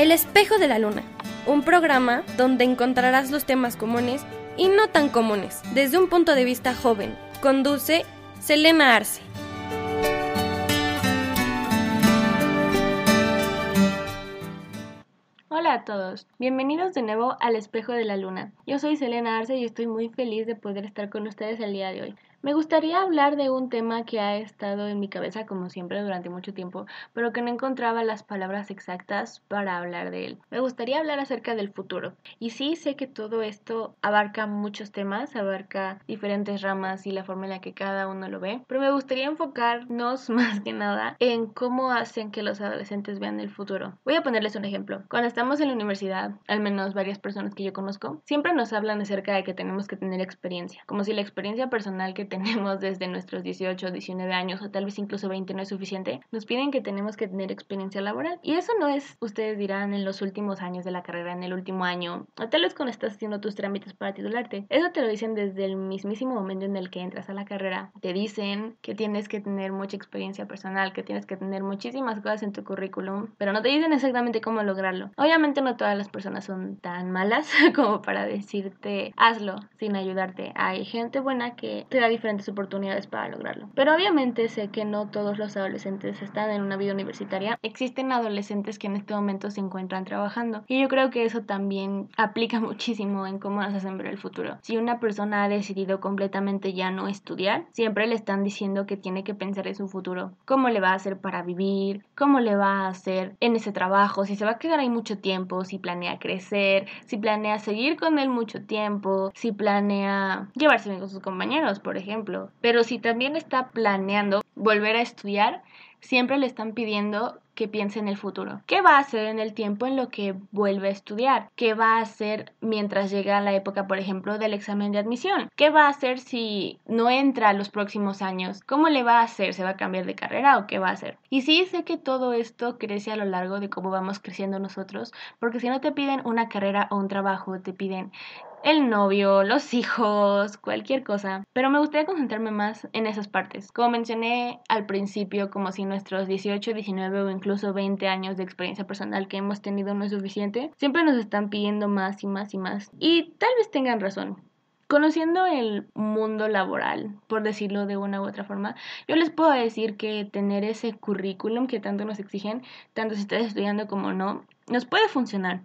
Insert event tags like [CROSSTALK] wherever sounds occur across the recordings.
El espejo de la luna, un programa donde encontrarás los temas comunes y no tan comunes, desde un punto de vista joven. Conduce Selena Arce. Hola a todos, bienvenidos de nuevo al Espejo de la Luna. Yo soy Selena Arce y estoy muy feliz de poder estar con ustedes el día de hoy. Me gustaría hablar de un tema que ha estado en mi cabeza como siempre durante mucho tiempo, pero que no encontraba las palabras exactas para hablar de él. Me gustaría hablar acerca del futuro. Y sí sé que todo esto abarca muchos temas, abarca diferentes ramas y la forma en la que cada uno lo ve, pero me gustaría enfocarnos [LAUGHS] más que nada en cómo hacen que los adolescentes vean el futuro. Voy a ponerles un ejemplo. Cuando estamos en la universidad, al menos varias personas que yo conozco, siempre nos hablan acerca de que tenemos que tener experiencia, como si la experiencia personal que tenemos desde nuestros 18, 19 años o tal vez incluso 20 no es suficiente, nos piden que tenemos que tener experiencia laboral. Y eso no es, ustedes dirán, en los últimos años de la carrera, en el último año, o tal vez cuando estás haciendo tus trámites para titularte. Eso te lo dicen desde el mismísimo momento en el que entras a la carrera. Te dicen que tienes que tener mucha experiencia personal, que tienes que tener muchísimas cosas en tu currículum, pero no te dicen exactamente cómo lograrlo. Obviamente no todas las personas son tan malas [LAUGHS] como para decirte hazlo sin ayudarte. Hay gente buena que te da diferentes oportunidades para lograrlo. Pero obviamente sé que no todos los adolescentes están en una vida universitaria. Existen adolescentes que en este momento se encuentran trabajando y yo creo que eso también aplica [LAUGHS] muchísimo en cómo nos hacen ver el futuro. Si una persona ha decidido completamente ya no estudiar, siempre le están diciendo que tiene que pensar en su futuro, cómo le va a hacer para vivir, cómo le va a hacer en ese trabajo, si se va a quedar ahí mucho tiempo, si planea crecer, si planea seguir con él mucho tiempo, si planea llevarse bien con sus compañeros, por ejemplo. Pero si también está planeando volver a estudiar, siempre le están pidiendo que piense en el futuro. ¿Qué va a hacer en el tiempo en lo que vuelve a estudiar? ¿Qué va a hacer mientras llega la época, por ejemplo, del examen de admisión? ¿Qué va a hacer si no entra los próximos años? ¿Cómo le va a hacer? ¿Se va a cambiar de carrera o qué va a hacer? Y sí sé que todo esto crece a lo largo de cómo vamos creciendo nosotros, porque si no te piden una carrera o un trabajo, te piden el novio, los hijos, cualquier cosa. Pero me gustaría concentrarme más en esas partes. Como mencioné al principio, como si nuestros 18, 19 o incluso 20 años de experiencia personal que hemos tenido no es suficiente, siempre nos están pidiendo más y más y más. Y tal vez tengan razón. Conociendo el mundo laboral, por decirlo de una u otra forma, yo les puedo decir que tener ese currículum que tanto nos exigen, tanto si estás estudiando como no, nos puede funcionar.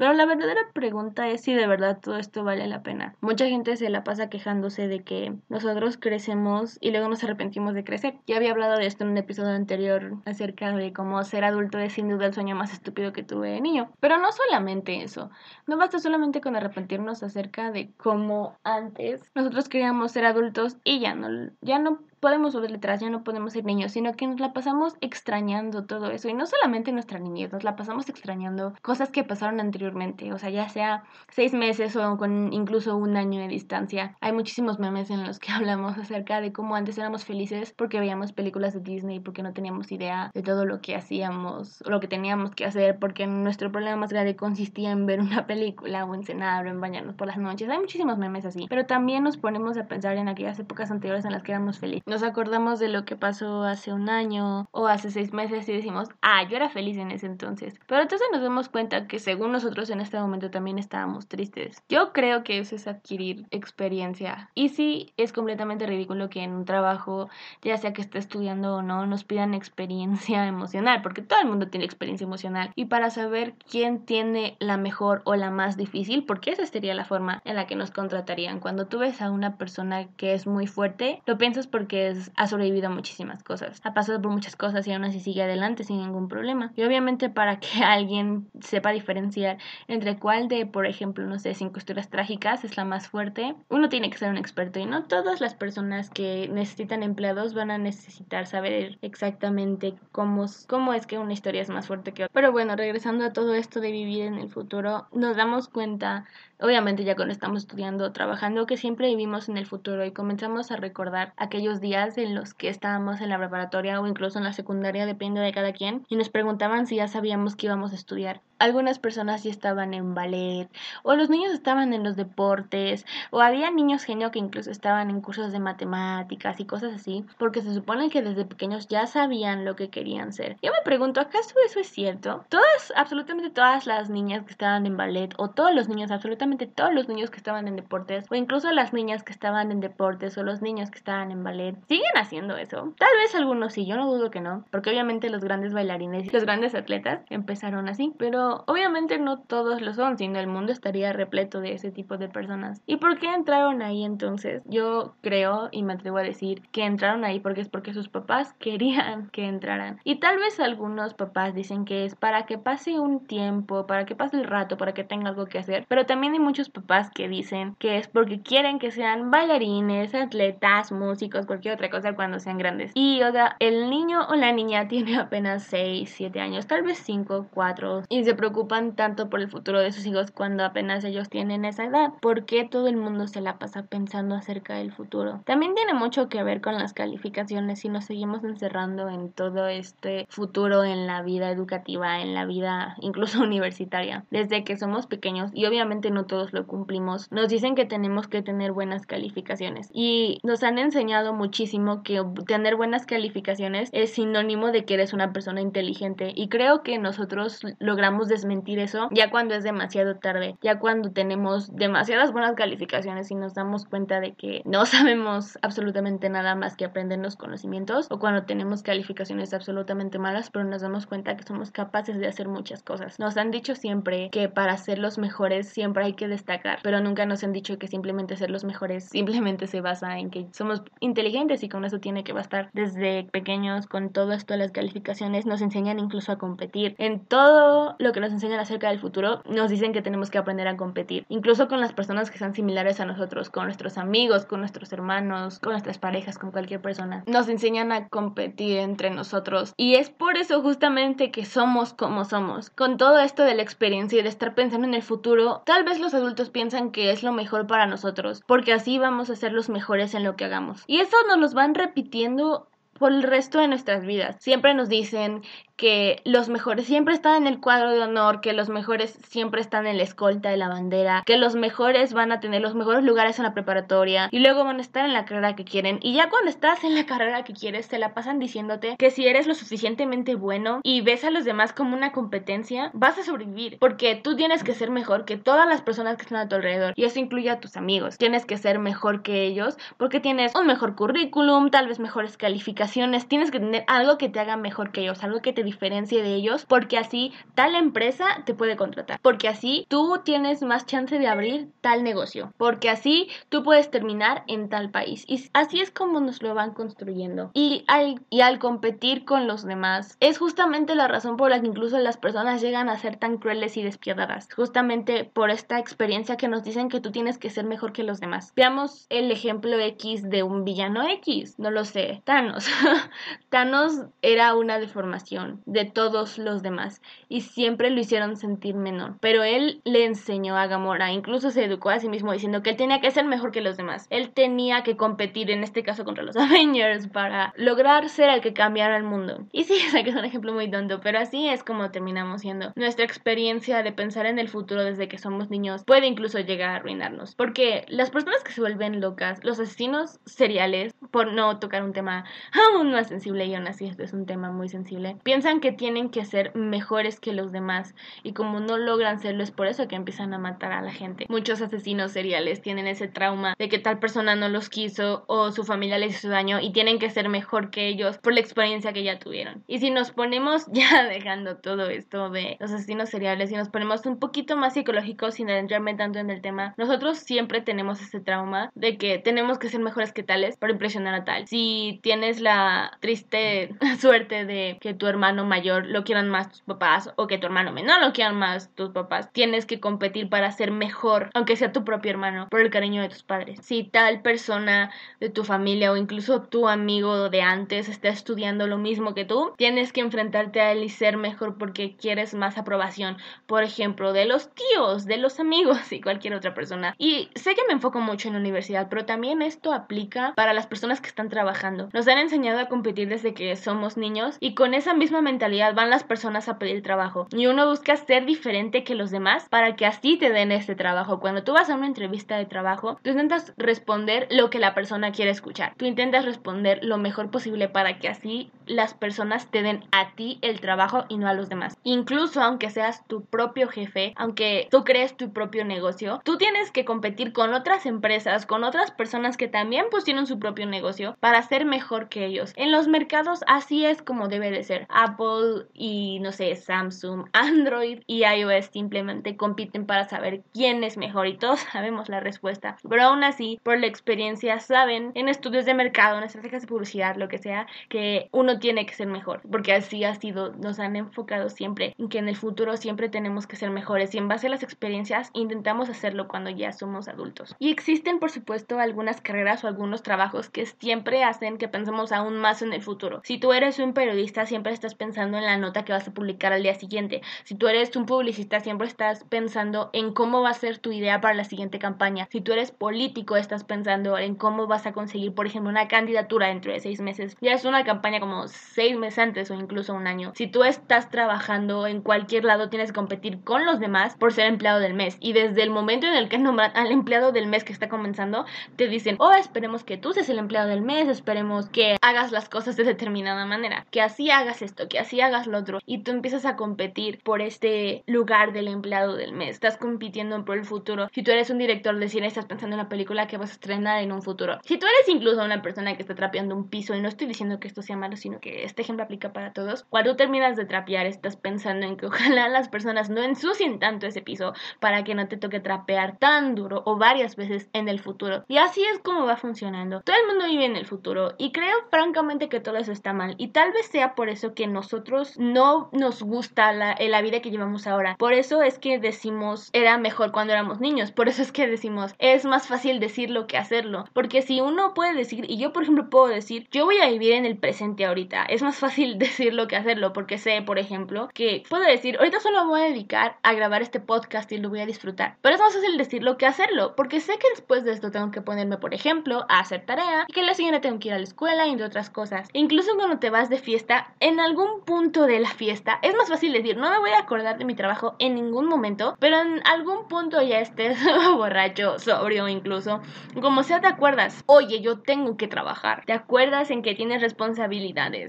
Pero la verdadera pregunta es si de verdad todo esto vale la pena. Mucha gente se la pasa quejándose de que nosotros crecemos y luego nos arrepentimos de crecer. Ya había hablado de esto en un episodio anterior acerca de cómo ser adulto es sin duda el sueño más estúpido que tuve de niño. Pero no solamente eso. No basta solamente con arrepentirnos acerca de cómo antes nosotros queríamos ser adultos y ya no, ya no podemos volver atrás, ya no podemos ser niños, sino que nos la pasamos extrañando todo eso. Y no solamente nuestra niñez, nos la pasamos extrañando cosas que pasaron anteriormente, o sea, ya sea seis meses o con incluso un año de distancia. Hay muchísimos memes en los que [LAUGHS] hablamos acerca de cómo antes éramos felices porque veíamos películas de Disney, porque no teníamos idea de todo lo que hacíamos, o lo que teníamos que hacer, porque nuestro problema más grande consistía en ver una película o en cenar o en bañarnos por las noches. Hay muchísimos memes así, pero también nos ponemos a pensar en aquellas épocas anteriores en las que éramos felices nos acordamos de lo que pasó hace un año o hace seis meses y decimos, ah, yo era feliz en ese entonces. Pero entonces nos damos cuenta que según nosotros en este momento también estábamos tristes. Yo creo que eso es adquirir experiencia. Y sí, es completamente ridículo que en un trabajo, ya sea que esté estudiando o no, nos pidan experiencia [LAUGHS] emocional, porque todo el mundo tiene experiencia emocional. Y para saber quién tiene la mejor o la más difícil, porque esa sería la forma en la que nos contratarían. Cuando tú ves a una persona que es muy fuerte, lo piensas porque ha sobrevivido a muchísimas cosas, ha pasado por muchas cosas y aún así sigue adelante sin ningún problema. Y obviamente para que [LAUGHS] alguien sepa diferenciar entre cuál de, por ejemplo, no sé, cinco historias trágicas es la más fuerte, uno tiene que ser un experto y no todas las personas que necesitan empleados van a necesitar saber exactamente cómo, cómo es que una historia es más fuerte que otra. Pero bueno, regresando a todo esto de vivir en el futuro, nos damos cuenta Obviamente ya cuando estamos estudiando o trabajando que siempre vivimos en el futuro y comenzamos a recordar aquellos días en los que estábamos en la preparatoria o incluso en la secundaria, depende de cada quien, y nos preguntaban si ya sabíamos que íbamos a estudiar. Algunas personas ya estaban en ballet, o los niños estaban en los deportes, o había niños genio que incluso estaban en cursos de matemáticas y cosas así, porque se supone que desde pequeños ya sabían lo que querían ser. Yo me pregunto, ¿acaso eso es cierto? Todas, absolutamente todas las niñas que estaban en ballet, o todos los niños, absolutamente todos los niños que estaban en deportes, o incluso las niñas que estaban en deportes, o los niños que estaban en ballet, siguen haciendo eso. Tal vez algunos sí, yo no dudo que no, porque obviamente los grandes bailarines y los grandes atletas empezaron así, pero obviamente no todos lo son, sino el mundo estaría repleto de ese tipo de personas. ¿Y por qué entraron ahí entonces? Yo creo y me atrevo a decir que entraron ahí porque es porque sus papás [LAUGHS] querían que entraran. Y tal vez algunos papás dicen que es para que pase un tiempo, para que pase el rato, para que tenga algo que hacer, pero también hay muchos papás que dicen que es porque quieren que sean bailarines, atletas, músicos, cualquier otra cosa cuando sean grandes. Y o sea, el niño o la niña [LAUGHS] tiene apenas 6, 7 años, tal vez 5, 4, y se preocupan tanto por el futuro de sus hijos cuando apenas ellos tienen esa edad. ¿Por qué todo el mundo se la pasa pensando acerca del futuro? También tiene mucho que ver con las calificaciones y nos seguimos encerrando en todo este futuro en la vida educativa, en la vida [LAUGHS] incluso universitaria, desde que somos pequeños y obviamente no todos lo cumplimos. Nos dicen que tenemos que tener buenas calificaciones y nos han enseñado muchísimo que tener buenas calificaciones es sinónimo de que eres una persona inteligente y creo que nosotros logramos desmentir eso ya cuando es demasiado tarde, ya cuando tenemos demasiadas buenas calificaciones y nos damos cuenta de que no [LAUGHS] sabemos absolutamente nada más que aprender los conocimientos o cuando tenemos calificaciones absolutamente malas pero nos damos cuenta que somos capaces de hacer muchas cosas. Nos han dicho siempre que para ser los mejores siempre hay que destacar, pero nunca nos han dicho que simplemente ser los mejores simplemente se basa en que somos inteligentes y con eso tiene que bastar. Desde pequeños con todo esto de las calificaciones nos enseñan incluso a competir. En todo lo que nos enseñan acerca del futuro nos dicen que tenemos que aprender a competir, incluso con las personas que sean similares a nosotros, con nuestros amigos, con nuestros hermanos, con nuestras parejas, con cualquier persona. Nos enseñan a competir entre nosotros y es por eso justamente que somos como somos. Con todo esto de la experiencia y de estar pensando en el futuro, tal vez los adultos piensan que es lo mejor para nosotros, porque así vamos a ser los mejores en lo que hagamos. Y eso nos los van repitiendo por el resto de nuestras vidas. Siempre nos dicen que los mejores siempre están en el cuadro de honor, que los mejores siempre están en la escolta de la bandera, que los mejores van a tener los mejores lugares en la preparatoria y luego van a estar en la carrera que quieren. Y ya cuando estás en la carrera que quieres, te la pasan diciéndote que si eres lo suficientemente bueno y ves a los demás como una competencia, vas a sobrevivir, porque tú tienes que ser mejor que todas las personas que están a tu alrededor y eso incluye a tus amigos. Tienes que ser mejor que ellos porque tienes un mejor currículum, tal vez mejores calificaciones, tienes que tener algo que te haga mejor que ellos, algo que te diferencia de ellos, porque así tal empresa te puede contratar, porque así tú tienes más chance de abrir tal negocio, porque así tú puedes terminar en tal país. Y así es como nos lo van construyendo. Y al, y al competir con los demás, es justamente la razón por la que incluso las personas llegan a ser tan crueles y despiadadas, justamente por esta experiencia que nos dicen que tú tienes que ser mejor que los demás. Veamos el ejemplo X de un villano X, no lo sé, Thanos. [LAUGHS] Thanos era una deformación de todos los demás y siempre lo hicieron sentir menor. Pero él le enseñó a Gamora, incluso se educó a sí mismo diciendo que él tenía que ser mejor que los demás. Él tenía que competir en este caso contra los [LAUGHS] Avengers para lograr ser el que cambiara el mundo. Y sí, [LAUGHS] sé que es un ejemplo muy tonto, pero así es como terminamos siendo. Nuestra experiencia de pensar en el futuro desde que somos niños puede incluso llegar a arruinarnos. Porque las personas que se vuelven locas, los asesinos seriales, por no tocar un tema aún más sensible y aún así esto es un tema muy sensible, piensan que tienen que ser mejores que los demás y como no logran serlo es por eso que empiezan a matar a la gente. Muchos asesinos seriales tienen ese trauma de que tal persona no los quiso o su familia les hizo daño y tienen que ser mejor que ellos por la experiencia que ya tuvieron. Y si nos ponemos [LAUGHS] ya dejando todo esto de los asesinos seriales y nos ponemos un poquito más psicológicos sin adentrarme tanto en el tema, nosotros siempre tenemos ese trauma de que tenemos que ser mejores que tales para impresionar a tal. Si tienes la triste [LAUGHS] suerte de que tu mayor lo quieran más tus papás o que tu hermano menor lo quieran más tus papás. Tienes que competir para ser mejor, aunque sea tu propio hermano, por el cariño de tus padres. Si tal persona de tu familia o incluso tu amigo de antes está estudiando lo mismo que tú, tienes que enfrentarte a él y ser mejor porque quieres más aprobación, por ejemplo, de los tíos, de los amigos y cualquier otra persona. Y sé que me enfoco mucho en la universidad, pero también esto aplica para las personas que están trabajando. Nos han enseñado a competir desde que somos niños y con esa misma mentalidad van las personas a pedir trabajo y uno busca ser diferente que los demás para que así te den este trabajo. Cuando tú vas a una entrevista de trabajo, tú intentas responder lo que la persona quiere escuchar. Tú intentas responder lo mejor posible para que así las personas te den a ti el trabajo y no a los demás. Incluso aunque seas tu propio jefe, aunque tú crees tu propio negocio, tú tienes que competir con otras empresas, con otras personas que también pues tienen su propio negocio para ser mejor que ellos. En los mercados así es como debe de ser. Apple y no sé, Samsung, [LAUGHS] Android y iOS simplemente compiten para saber quién es mejor y todos [LAUGHS] sabemos la respuesta. Pero aún así, por la experiencia saben en estudios de mercado, en estrategias de publicidad, lo que sea, que uno tiene que ser mejor, porque así ha sido, nos han enfocado siempre en que en el futuro siempre tenemos que ser mejores y en base a las experiencias intentamos hacerlo cuando ya somos adultos. Y existen, por supuesto, algunas carreras o algunos trabajos que siempre hacen que pensemos aún más en el futuro. Si tú eres un periodista, siempre estás pensando en la nota que vas a publicar al día siguiente. Si tú eres un publicista, siempre estás pensando en cómo va a ser tu idea para la siguiente campaña. Si tú eres político, estás pensando en cómo vas a conseguir, por ejemplo, una candidatura dentro de seis meses. Ya es una campaña como seis meses antes o incluso un año. Si tú estás trabajando en cualquier lado, tienes que competir con los demás por ser empleado del mes. Y desde el momento en el que nombran al empleado del mes que está comenzando, te dicen, oh, esperemos que tú seas el empleado del mes, esperemos que hagas las cosas de determinada manera, que así hagas esto, que así hagas lo otro. Y tú empiezas a competir por este lugar del empleado del mes. Estás compitiendo por el futuro. Si tú eres un director de cine, estás pensando en la película que vas a estrenar en un futuro. Si tú eres incluso una persona que está trapeando un piso, y no estoy diciendo que esto sea malo, sino que este ejemplo aplica para todos, cuando terminas de trapear, estás pensando en que [LAUGHS] ojalá las personas no ensucien tanto ese piso para que no te toque trapear tan duro o varias veces en el futuro. Y así es como va funcionando. Todo el mundo vive en el futuro y creo francamente que todo eso está mal. Y tal vez sea por eso que nosotros no nos gusta la, la vida que llevamos ahora. Por eso es que decimos era mejor cuando éramos niños. Por eso es que decimos es más fácil decirlo que hacerlo. Porque si uno puede decir, y yo por ejemplo puedo decir, yo voy a vivir en el presente ahorita. Es más fácil [LAUGHS] decirlo que hacerlo porque sé, por ejemplo, que puedo decir, ahorita solo voy a dedicar a grabar este podcast y lo voy a disfrutar. Pero es más fácil decirlo que hacerlo, porque sé que después de esto tengo que ponerme, por ejemplo, a hacer tarea y que la siguiente tengo que ir a la escuela entre otras cosas. incluso cuando te vas de fiesta, en algún punto de la fiesta, es más fácil decir, no me voy a acordar de mi trabajo en ningún momento, pero en algún punto ya estés [LAUGHS] borracho, sobrio incluso, como sea te acuerdas, oye, yo tengo que trabajar, te acuerdas en que tienes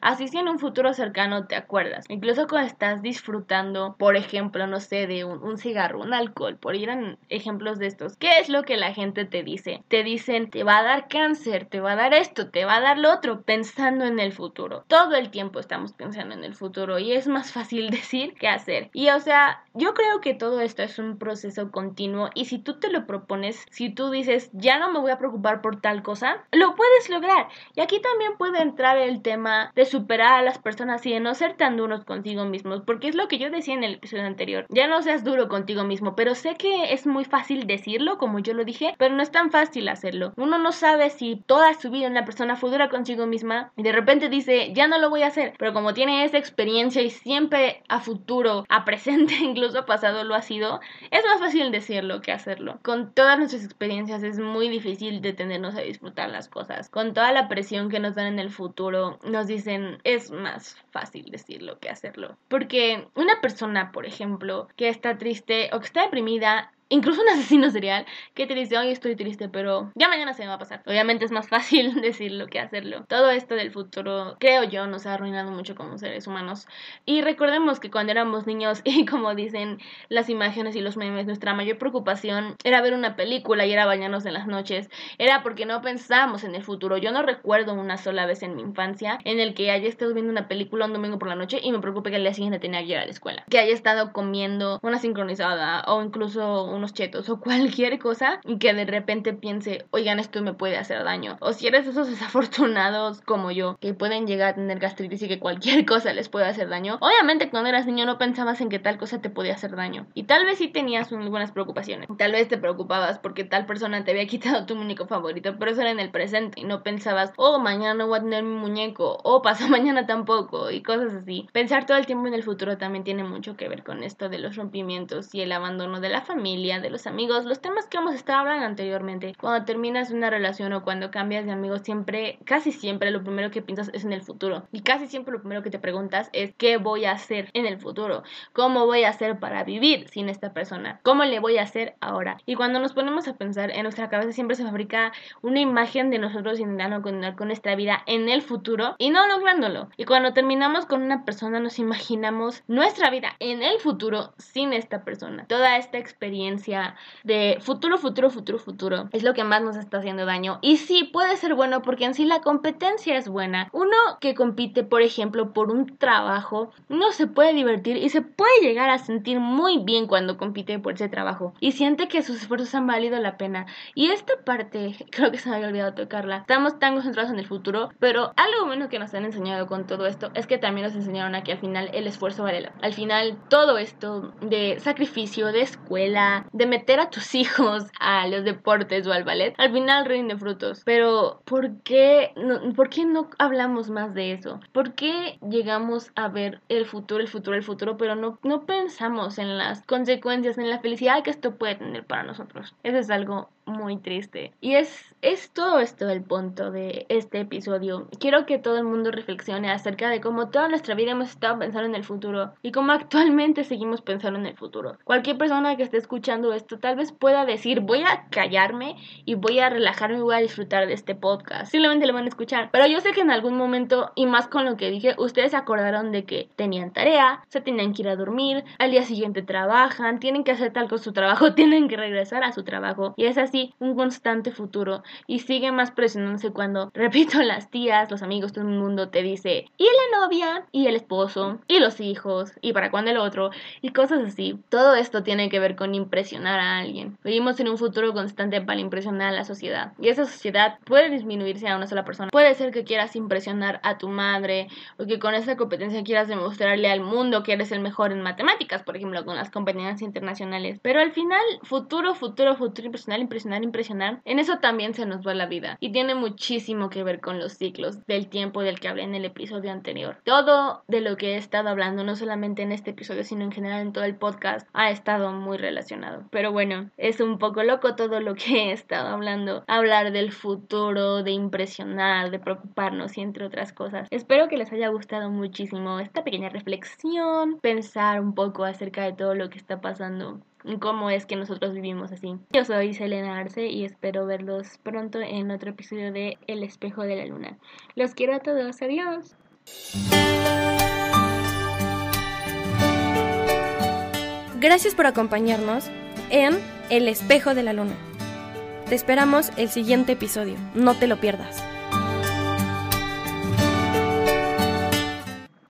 así si en un futuro cercano te acuerdas, incluso cuando estás disfrutando, por ejemplo, no sé, de un, cigarro, un alcohol, por ir a ejemplos de estos, ¿qué es lo que la gente te dice? Te dicen, te va a dar cáncer, te va a dar esto, te va a dar lo otro, pensando en el futuro. Todo el tiempo estamos pensando en el futuro y es más fácil [LAUGHS] decir que hacer. Y o sea, yo creo que todo esto es un proceso continuo y si tú te lo propones, si tú dices, ya no me voy a preocupar por tal cosa, lo puedes lograr. Y aquí también puede entrar el tema de superar a las personas y de no ser tan duros contigo mismos, porque es lo que yo decía en el episodio anterior. Ya no seas duro contigo mismo, pero sé que es muy fácil decirlo, como yo lo dije, pero no es tan fácil hacerlo. Uno no sabe si toda su vida una persona fue dura consigo misma y de repente dice, ya no lo voy a hacer, pero como tiene esa experiencia y siempre a futuro, a presente, [LAUGHS] incluso a pasado lo ha sido, es más fácil decirlo que hacerlo. Con todas nuestras experiencias es muy difícil detenernos a disfrutar las cosas. Con toda la presión que nos dan en el futuro, nos dicen, es más fácil decirlo que hacerlo. Porque una persona, por ejemplo, que está triste o que está deprimida, incluso un asesino serial que te dice, hoy estoy triste, pero ya mañana se me va a pasar. Obviamente es más [LAUGHS] fácil decirlo que hacerlo. Todo esto del futuro, creo yo, nos ha arruinado mucho como seres humanos. Y recordemos que cuando éramos niños [LAUGHS] y como dicen las imágenes y los memes, nuestra mayor preocupación era ver una película y era bañarnos en las noches. Era porque no pensábamos en el futuro. Yo no recuerdo una sola vez en mi infancia en el que haya estado viendo una película un domingo por la noche y me preocupe que al día siguiente tenía que ir a la escuela. Que haya estado comiendo una sincronizada o incluso unos chetos [LAUGHS] o cualquier cosa que de repente piense, oigan, esto me puede hacer daño. O si eres esos [LAUGHS] desafortunados como yo, que pueden llegar a tener gastritis y que cualquier [LAUGHS] cosa les puede hacer daño. Obviamente cuando eras niño no pensabas en que tal cosa te podía hacer daño. Y tal vez sí tenías algunas preocupaciones. Tal vez te preocupabas porque tal persona te había quitado tu muñeco favorito, pero eso era en el presente y no pensabas, oh, mañana no voy a tener mi muñeco, o pasa mañana tampoco, y cosas así. Pensar todo el tiempo en el futuro también tiene mucho que ver con esto de los rompimientos y el abandono de la familia de los amigos, los temas que hemos estado hablando anteriormente. Cuando terminas una relación o cuando cambias de amigos, siempre, casi siempre, lo primero que piensas es en el futuro. Y casi siempre lo primero que te preguntas es qué voy a hacer en el futuro, cómo voy a hacer para vivir sin esta persona, cómo le voy a hacer ahora. Y cuando nos ponemos a pensar, en nuestra cabeza siempre se fabrica una imagen de nosotros intentando continuar con nuestra vida en el futuro y no lográndolo. Y cuando terminamos con una persona nos imaginamos nuestra vida en el futuro sin esta persona. Toda esta experiencia de futuro, futuro, futuro, futuro es lo que más nos está haciendo daño. Y sí, puede ser bueno porque en sí la competencia es buena. Uno que compite, por ejemplo, por un trabajo, no se puede divertir y se puede llegar a sentir muy bien cuando compite por ese trabajo y siente que sus esfuerzos han valido la pena. Y esta parte, [LAUGHS] creo que se me había olvidado tocarla. Estamos tan concentrados en el futuro, pero algo bueno que nos han enseñado con todo esto es que también nos enseñaron a que al final el esfuerzo vale la Al final todo esto de sacrificio, de escuela, de meter a tus [LAUGHS] hijos a los deportes o al ballet, al final rinde frutos. Pero ¿por qué no, ¿por qué no hablamos más de eso? ¿Por qué llegamos a ver el futuro, el futuro, el futuro, pero no, no pensamos en las consecuencias, en la felicidad que esto puede tener para nosotros? Eso es algo muy triste. Y es, es todo esto el punto de este episodio. Quiero que todo el mundo reflexione acerca de cómo toda nuestra vida hemos estado pensando en el futuro y cómo actualmente seguimos pensando en el futuro. Cualquier persona que esté escuchando esto tal vez pueda decir voy a callarme y voy a relajarme y voy a disfrutar de este podcast. Simplemente lo van a escuchar. Pero yo sé que en algún momento, y más con lo que dije, ustedes acordaron de que tenían tarea, se tenían que ir a dormir, al día siguiente trabajan, tienen que hacer tal con su trabajo, [LAUGHS] tienen que regresar a su trabajo. Y es así un constante futuro y sigue más presionándose cuando, [LAUGHS] repito, las tías, los amigos, todo el mundo te dice, y la novia, y el esposo, y los hijos, y para cuándo el otro, y cosas así. Todo esto tiene que ver con impresionar a alguien. Vivimos en un futuro constante para impresionar a la sociedad y esa sociedad puede disminuirse a una sola persona. Puede ser que quieras impresionar a tu madre o que con esa competencia quieras demostrarle al mundo que eres el mejor en matemáticas, por ejemplo, con las competencias internacionales. Pero al final, futuro, futuro, futuro impresionar, impresionar impresionar, en eso también se nos va la vida. Y tiene muchísimo que ver con los ciclos del tiempo del que hablé en el episodio anterior. Todo de lo que he estado hablando, no solamente en este episodio, sino en general en todo el podcast, ha estado muy relacionado. Pero bueno, es un poco loco todo lo que he estado hablando. Hablar del futuro, de impresionar, de preocuparnos y entre otras cosas. Espero que les haya gustado muchísimo esta pequeña reflexión, pensar un poco acerca de todo lo que está pasando cómo es que nosotros vivimos así. Yo soy Selena Arce y espero verlos pronto en otro episodio de El espejo de la luna. Los quiero a todos, adiós. Gracias por acompañarnos en El espejo de la luna. Te esperamos el siguiente episodio, no te lo pierdas.